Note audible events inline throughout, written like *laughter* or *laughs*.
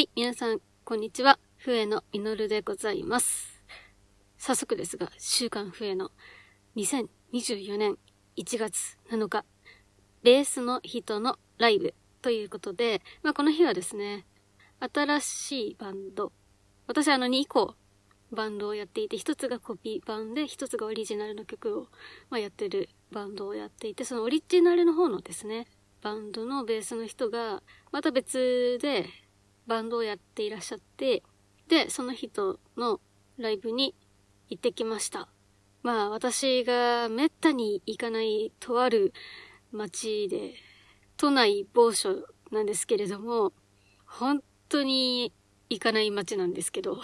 はい、皆さん、こんにちは。笛のみのるでございます。早速ですが、週刊笛の2024年1月7日、ベースの人のライブということで、まあ、この日はですね、新しいバンド、私あの2個バンドをやっていて、一つがコピー版で、一つがオリジナルの曲を、まあ、やってるバンドをやっていて、そのオリジナルの方のですね、バンドのベースの人が、また別でバンドをやっていらっしゃって、で、その人のライブに行ってきました。まあ、私がめったに行かないとある街で、都内某所なんですけれども、本当に行かない街なんですけど、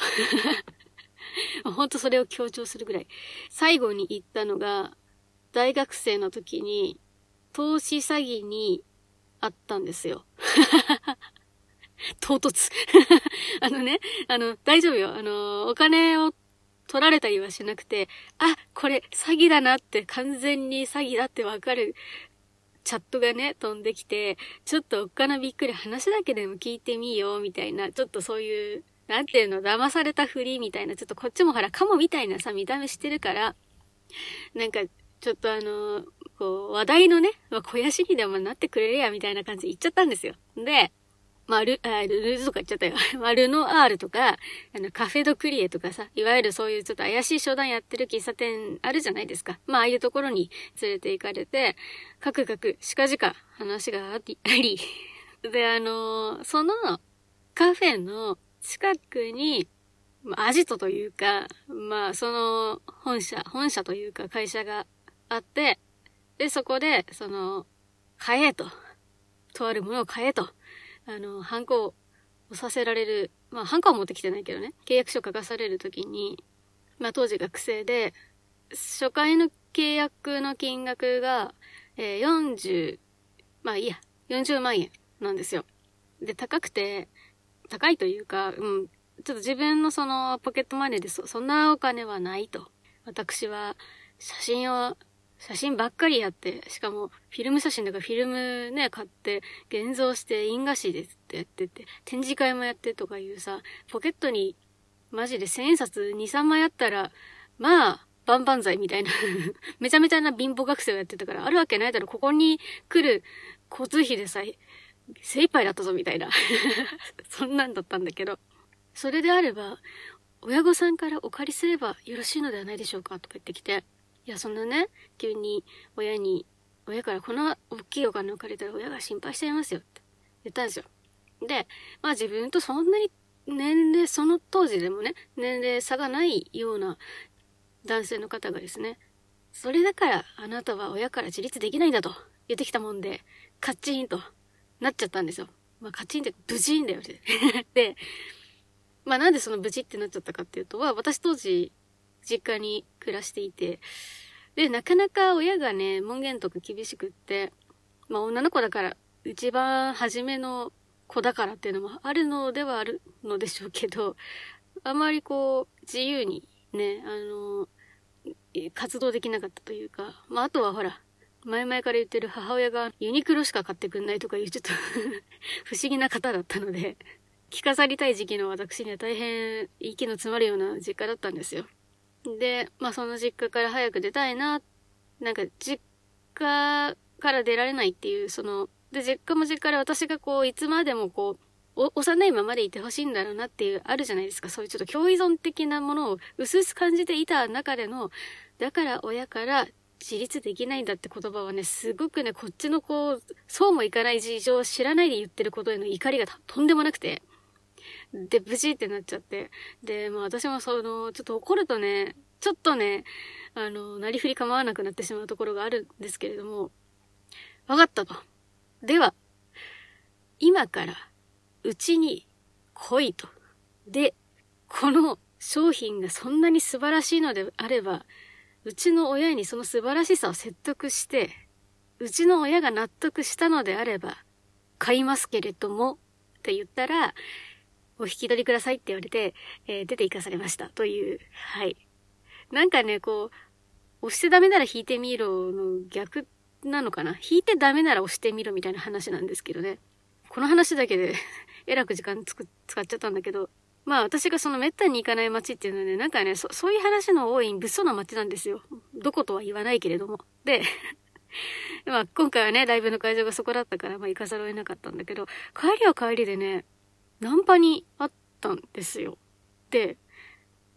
*laughs* 本当それを強調するぐらい。最後に行ったのが、大学生の時に、投資詐欺にあったんですよ。*laughs* 唐突。*laughs* あのね、あの、大丈夫よ。あの、お金を取られたりはしなくて、あ、これ詐欺だなって、完全に詐欺だってわかるチャットがね、飛んできて、ちょっとおっかなびっくり話だけでも聞いてみよう、みたいな、ちょっとそういう、なんていうの、騙されたふりみたいな、ちょっとこっちもほら、カモみたいなさ、見た目してるから、なんか、ちょっとあの、こう、話題のね、まあ、肥やしにでもなってくれるや、みたいな感じで言っちゃったんですよ。で、まあ、ル、ーズとか言っちゃったよ。まあ、ルノアールとか、あの、カフェドクリエとかさ、いわゆるそういうちょっと怪しい商談やってる喫茶店あるじゃないですか。まあ、ああいうところに連れて行かれて、カクカク、しかじか話があり、あり。で、あのそのカフェの近くに、アジトというか、まあ、その本社、本社というか会社があって、で、そこで、その、買えと。とあるものを買えと。あの、ハンコをさせられる、まあ、ハンコは持ってきてないけどね、契約書書かされるときに、まあ、当時学生で、初回の契約の金額が、えー40、まあいいや、40万円なんですよ。で、高くて、高いというか、うん、ちょっと自分のそのポケットマネーでそそんなお金はないと。私は写真を、写真ばっかりやって、しかもフィルム写真だかフィルムね、買って、現像して印画紙でってやってて、展示会もやってとかいうさ、ポケットにマジで千円札2、3枚あったら、まあ、万々歳みたいな *laughs* めちゃめちゃな貧乏学生をやってたから、あるわけないだろ、ここに来る交通費でさ、精一杯だったぞみたいな。*laughs* そんなんだったんだけど。それであれば、親御さんからお借りすればよろしいのではないでしょうかとか言ってきて、いや、そんなね、急に親に、親からこの大きいお金を借りたら親が心配しちゃいますよって言ったんですよ。で、まあ自分とそんなに年齢、その当時でもね、年齢差がないような男性の方がですね、それだからあなたは親から自立できないんだと言ってきたもんで、カッチンとなっちゃったんですよ。まあカチンってブチンだよね。*laughs* で、まあなんでそのブチってなっちゃったかっていうとは、私当時実家に暮らしていて、で、なかなか親がね、門限とか厳しくって、まあ女の子だから、一番初めの子だからっていうのもあるのではあるのでしょうけど、あまりこう、自由にね、あの、活動できなかったというか、まああとはほら、前々から言ってる母親がユニクロしか買ってくんないとかいうちょっと *laughs* 不思議な方だったので、着飾りたい時期の私には大変息の詰まるような実家だったんですよ。で、まあその実家から早く出たいな、なんか実家から出られないっていう、その、で、実家も実家で私がこう、いつまでもこう、幼いままでいてほしいんだろうなっていう、あるじゃないですか。そういうちょっと共依存的なものを薄々感じていた中での、だから親から自立できないんだって言葉はね、すごくね、こっちのこう、そうもいかない事情を知らないで言ってることへの怒りがとんでもなくて、で、ブチってなっちゃって。で、まあ私もその、ちょっと怒るとね、ちょっとね、あの、なりふり構わなくなってしまうところがあるんですけれども、わかったと。では、今から、うちに来いと。で、この商品がそんなに素晴らしいのであれば、うちの親にその素晴らしさを説得して、うちの親が納得したのであれば、買いますけれども、って言ったら、お引き取りくださいって言われて、えー出て行かされました。という、はい。なんかね、こう、押してダメなら引いてみろの逆なのかな？引いてダメなら押してみろみたいな話なんですけどね。この話だけで *laughs* えらく時間つく使っちゃったんだけど、まあ私がその滅多に行かない街っていうのはね、なんかね、そそういう話の多い物騒な街なんですよ。どことは言わないけれども。で、*laughs* まあ今回はね、ライブの会場がそこだったから、まあ行かざるを得なかったんだけど、帰りは帰りでね、ナンパにあったんですよ。で、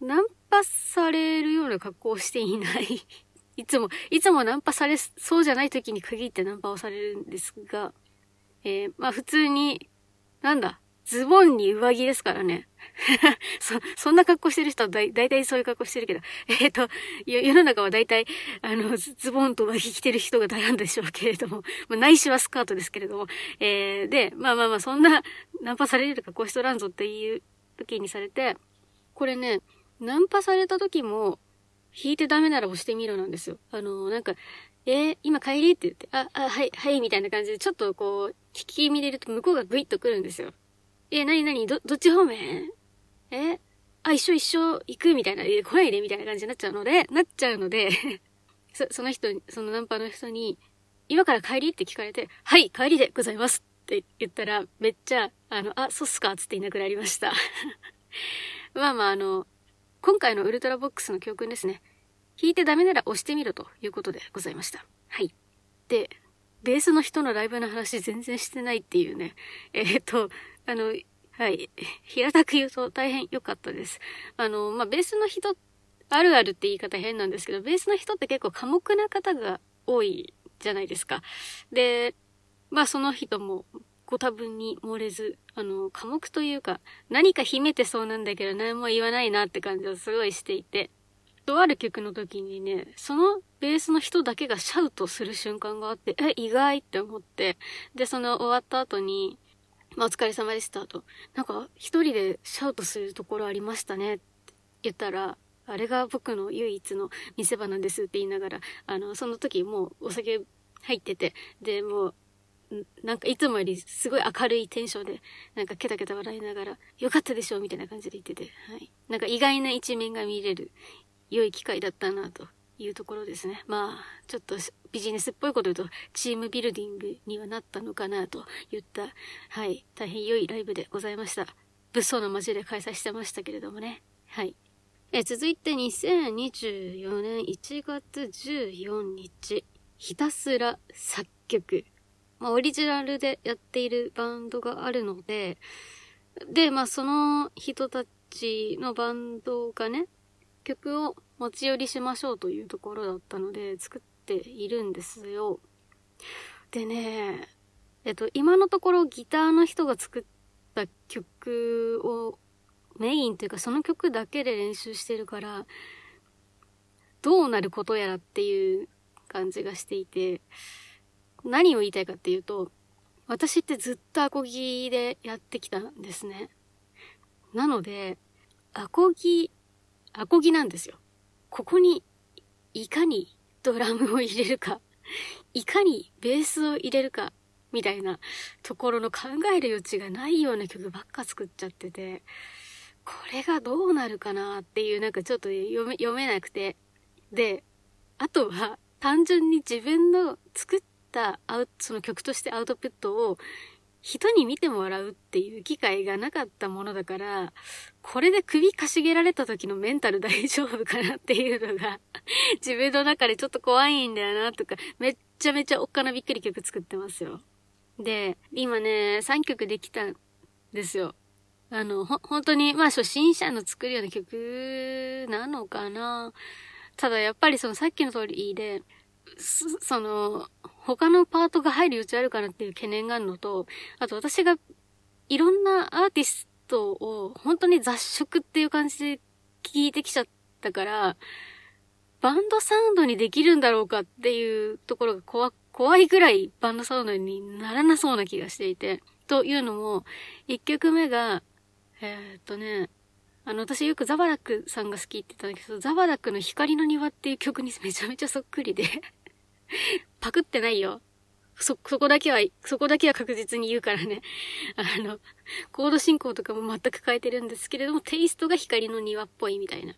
ナンパされるような格好をしていない *laughs* いつも、いつもナンパされそうじゃない時に限ってナンパをされるんですが、えー、まあ普通に、なんだ、ズボンに上着ですからね。*laughs* そ、そんな格好してる人はだだいたいそういう格好してるけど、*laughs* えっ、ー、と、世の中はだいたい、あの、ズボンと上着着てる人が大半でしょうけれども、*laughs* まあ、内緒はスカートですけれども、えー、で、まあまあまあ、そんな、ナンパされる格好しとらんぞっていう時にされて、これね、ナンパされた時も、引いてダメなら押してみろなんですよ。あの、なんか、えー、今帰りって言って、あ、あ、はい、はい、みたいな感じで、ちょっとこう、引き見れると向こうがグイッと来るんですよ。え、なになにど、どっち方面？え？あ、一緒一緒行くみたいな、え、来ないでみたいな感じになっちゃうので、なっちゃうので *laughs* そ、その人、そのナンパの人に、今から帰りって聞かれて、はい、帰りでございますって言ったら、めっちゃ、あの、あ、そうっすかつっていなくなりました *laughs* まあまあ、あの、今回のウルトラボックスの教訓ですね。弾いてダメなら押してみろということでございました。はい。で、ベースの人のライブの話全然してないっていうね。*laughs* えー、っと、あの、はい。*laughs* 平たく言うと大変良かったです。あの、まあ、ベースの人、あるあるって言い方変なんですけど、ベースの人って結構寡黙な方が多いじゃないですか。で、まあ、その人もご多分に漏れず、あの、寡黙というか、何か秘めてそうなんだけど何も言わないなって感じをすごいしていて、とある曲の時にね、そのベースの人だけがシャウトする瞬間があって、え、意外って思って、で、その終わった後に、まあ、お疲れ様でしたと。なんか、一人でシャウトするところありましたねって言ったら、あれが僕の唯一の見せ場なんですって言いながら、あの、その時もうお酒入ってて、で、もう、なんかいつもよりすごい明るいテンションで、なんかケタケタ笑いながら、よかったでしょうみたいな感じで言ってて、はい。なんか意外な一面が見れる良い機会だったなというところですね。まあ、ちょっとビジネスっぽいこと言うと、チームビルディングにはなったのかなと言った、はい、大変良いライブでございました。物騒な街で開催してましたけれどもね。はい。え続いて2024年1月14日、ひたすら作曲。まあ、オリジナルでやっているバンドがあるので、で、まあ、その人たちのバンドがね、曲を持ち寄りしましょうというところだったので作っているんですよ。でね、えっと、今のところギターの人が作った曲をメインというかその曲だけで練習してるから、どうなることやらっていう感じがしていて、何を言いたいかっていうと、私ってずっとアコギでやってきたんですね。なので、アコギアコギなんですよ。ここに、いかにドラムを入れるか、いかにベースを入れるか、みたいなところの考える余地がないような曲ばっか作っちゃってて、これがどうなるかなっていうなんかちょっと読め、読めなくて。で、あとは単純に自分の作ったアウその曲としてアウトプットを人に見てもらうっていう機会がなかったものだから、これで首かしげられた時のメンタル大丈夫かなっていうのが *laughs* 自分の中でちょっと怖いんだよなとか、めっちゃめちゃおっかなびっくり曲作ってますよ。で、今ね、3曲できたんですよ。あの、ほ、本当に、まあ初心者の作るような曲なのかな。ただやっぱりそのさっきの通りで、その、他のパートが入る余地あるかなっていう懸念があるのと、あと私がいろんなアーティストを本当に雑食っていう感じで聞いてきちゃったから、バンドサウンドにできるんだろうかっていうところが怖、怖いぐらいバンドサウンドにならなそうな気がしていて。というのも、一曲目が、えー、っとね、あの、私よくザバラックさんが好きって言ったんだけど、ザバラックの光の庭っていう曲にめちゃめちゃそっくりで *laughs* パクってないよ。そ、そこだけは、そこだけは確実に言うからね。*laughs* あの、コード進行とかも全く変えてるんですけれども、テイストが光の庭っぽいみたいな。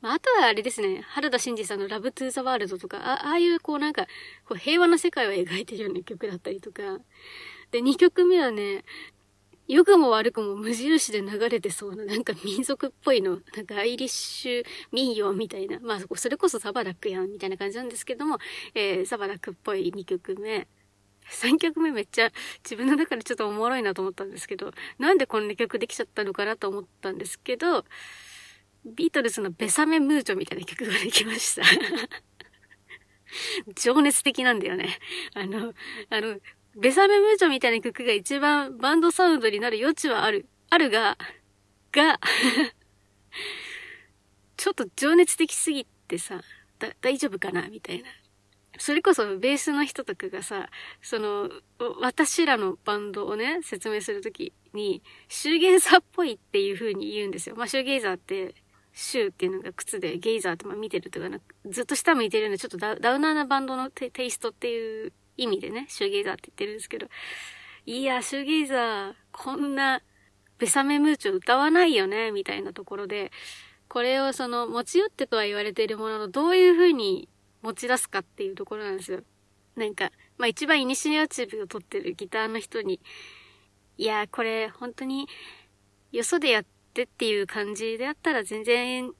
まあ、あとはあれですね、原田真二さんのラブトゥーザワールドとか、あああいうこうなんか、こう平和な世界を描いてるような曲だったりとか。で、2曲目はね、良くも悪くも無印で流れてそうな、なんか民族っぽいの、なんかアイリッシュ民謡みたいな、まあそれこそサバラックやん、みたいな感じなんですけども、えー、サバラックっぽい2曲目。3曲目めっちゃ自分の中でちょっとおもろいなと思ったんですけど、なんでこんな曲できちゃったのかなと思ったんですけど、ビートルズのベサメムーチョみたいな曲ができました。*laughs* 情熱的なんだよね。あの、あの、ベサメムーチョみたいな曲が一番バンドサウンドになる余地はある。あるが、がちょっと情熱的すぎてさ、だ、大丈夫かな？みたいな。それこそベースの人とかがさ、その、私らのバンドをね、説明するときに、シューゲイザーっぽいっていう風に言うんですよ。まあ、シューゲイザーって、シューっていうのが靴で、ゲイザーってまあ見てるとかな、ずっと下向いてるような、ちょっとダウナーなバンドのテイストっていう意味でね、シューゲイザーって言ってるんですけど、いや、シューゲイザー、こんな、ベサメムーチョ歌わないよね、みたいなところで、これをその、持ち寄ってとは言われているものの、どういう風に持ち出すかっていうところなんですよ。なんか、まあ一番イニシアチブを取ってるギターの人に、いや、これ本当に、よそでやってっていう感じであったら全然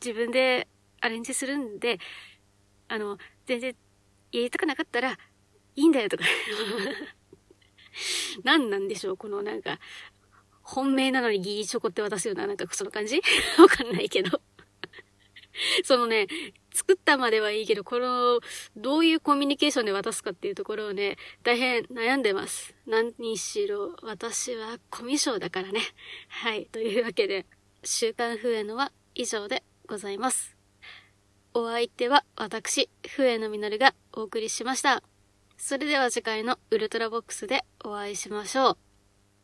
自分でアレンジするんで、あの、全然やりたくなかったらいいんだよとか何なんでしょうこのなんか、本命なのにギリチョコって渡すような、なんかその感じ？*laughs* わかんないけどそのね、作ったまではいいけど、この、どういうコミュニケーションで渡すかっていうところをね、大変悩んでます。何にしろ、私はコミュ障だからね。はい。というわけで、週刊笛のは以上でございます。お相手は私、笛のみのるがお送りしました。それでは次回のウルトラボックスでお会いしましょう。